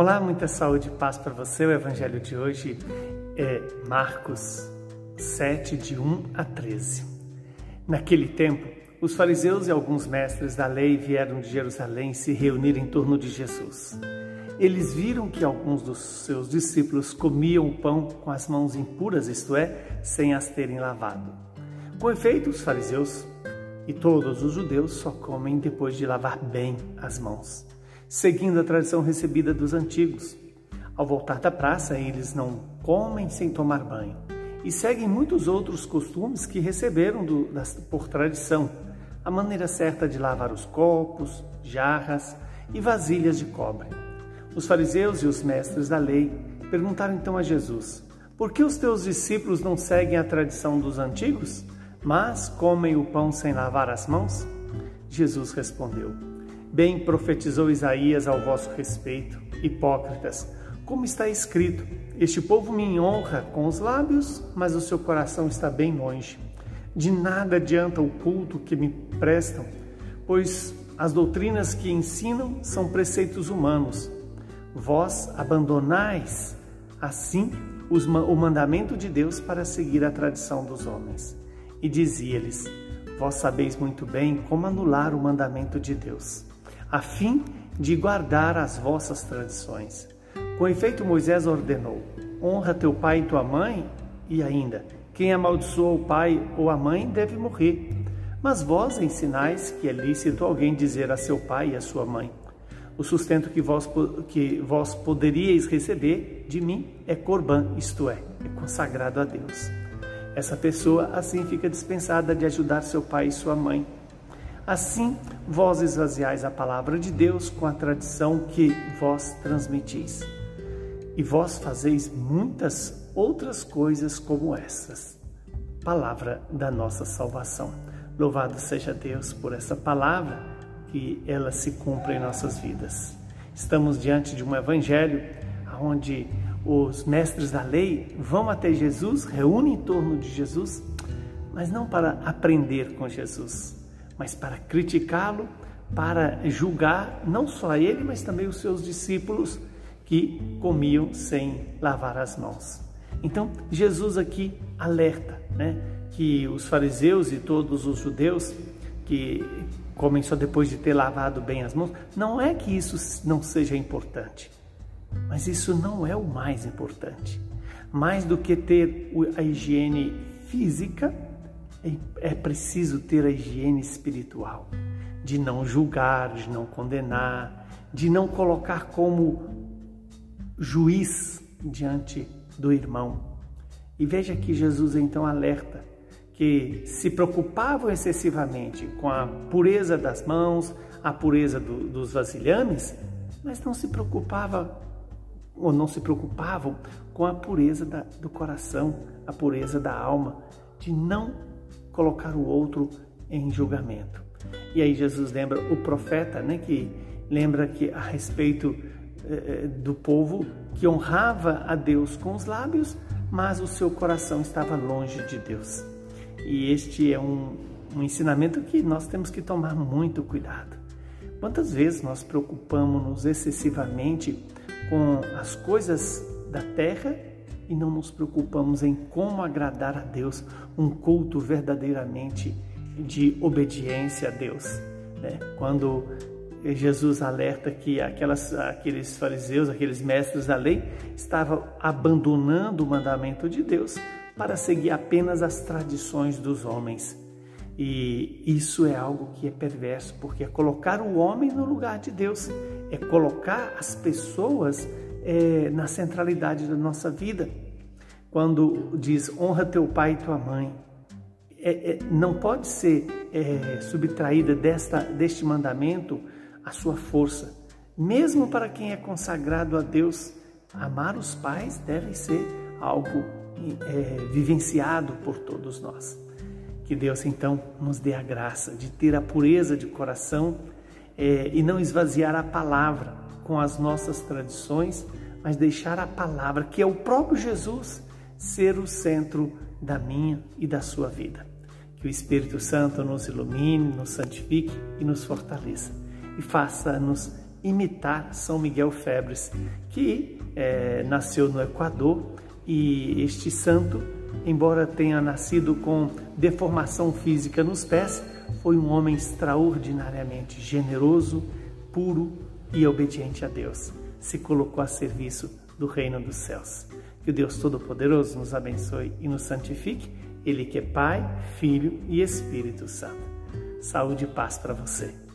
Olá, muita saúde e paz para você. O evangelho de hoje é Marcos 7, de 1 a 13. Naquele tempo, os fariseus e alguns mestres da lei vieram de Jerusalém se reunir em torno de Jesus. Eles viram que alguns dos seus discípulos comiam o pão com as mãos impuras, isto é, sem as terem lavado. Com efeito, os fariseus e todos os judeus só comem depois de lavar bem as mãos seguindo a tradição recebida dos antigos. Ao voltar da praça, eles não comem sem tomar banho e seguem muitos outros costumes que receberam do, das, por tradição. A maneira certa de lavar os copos, jarras e vasilhas de cobre. Os fariseus e os mestres da lei perguntaram então a Jesus: Por que os teus discípulos não seguem a tradição dos antigos, mas comem o pão sem lavar as mãos? Jesus respondeu: Bem profetizou Isaías ao vosso respeito, hipócritas, como está escrito: Este povo me honra com os lábios, mas o seu coração está bem longe. De nada adianta o culto que me prestam, pois as doutrinas que ensinam são preceitos humanos. Vós abandonais, assim, o mandamento de Deus para seguir a tradição dos homens. E dizia-lhes: Vós sabeis muito bem como anular o mandamento de Deus a fim de guardar as vossas tradições. Com efeito, Moisés ordenou: honra teu pai e tua mãe, e ainda, quem amaldiçoa o pai ou a mãe deve morrer. Mas vós ensinais que é lícito alguém dizer a seu pai e a sua mãe: O sustento que vós, que vós poderíeis receber de mim é corban, isto é, é consagrado a Deus. Essa pessoa assim fica dispensada de ajudar seu pai e sua mãe Assim, vós esvaziais a palavra de Deus com a tradição que vós transmitis. E vós fazeis muitas outras coisas como essas. Palavra da nossa salvação. Louvado seja Deus por essa palavra, que ela se cumpre em nossas vidas. Estamos diante de um evangelho onde os mestres da lei vão até Jesus, reúnem em torno de Jesus, mas não para aprender com Jesus, mas para criticá-lo, para julgar não só ele, mas também os seus discípulos que comiam sem lavar as mãos. Então, Jesus aqui alerta né, que os fariseus e todos os judeus que comem só depois de ter lavado bem as mãos, não é que isso não seja importante, mas isso não é o mais importante. Mais do que ter a higiene física, é preciso ter a higiene espiritual, de não julgar, de não condenar, de não colocar como juiz diante do irmão. E veja que Jesus então alerta que se preocupavam excessivamente com a pureza das mãos, a pureza do, dos vasilhames, mas não se preocupava ou não se preocupavam com a pureza da, do coração, a pureza da alma, de não colocar o outro em julgamento. E aí Jesus lembra o profeta, né, que lembra que a respeito eh, eh, do povo que honrava a Deus com os lábios, mas o seu coração estava longe de Deus. E este é um, um ensinamento que nós temos que tomar muito cuidado. Quantas vezes nós preocupamos-nos excessivamente com as coisas da terra e não nos preocupamos em como agradar a Deus, um culto verdadeiramente de obediência a Deus. Né? Quando Jesus alerta que aquelas, aqueles fariseus, aqueles mestres da lei, estavam abandonando o mandamento de Deus para seguir apenas as tradições dos homens. E isso é algo que é perverso, porque é colocar o homem no lugar de Deus, é colocar as pessoas é, na centralidade da nossa vida. Quando diz honra teu pai e tua mãe, é, é, não pode ser é, subtraída desta, deste mandamento a sua força. Mesmo para quem é consagrado a Deus, amar os pais deve ser algo é, vivenciado por todos nós. Que Deus então nos dê a graça de ter a pureza de coração é, e não esvaziar a palavra com as nossas tradições, mas deixar a palavra, que é o próprio Jesus, ser o centro da minha e da sua vida. Que o Espírito Santo nos ilumine, nos santifique e nos fortaleça e faça-nos imitar São Miguel Febres, que é, nasceu no Equador e este santo, embora tenha nascido com deformação física nos pés, foi um homem extraordinariamente generoso, puro e obediente a Deus. Se colocou a serviço do reino dos céus. Que o Deus Todo-Poderoso nos abençoe e nos santifique, Ele que é Pai, Filho e Espírito Santo. Saúde e paz para você.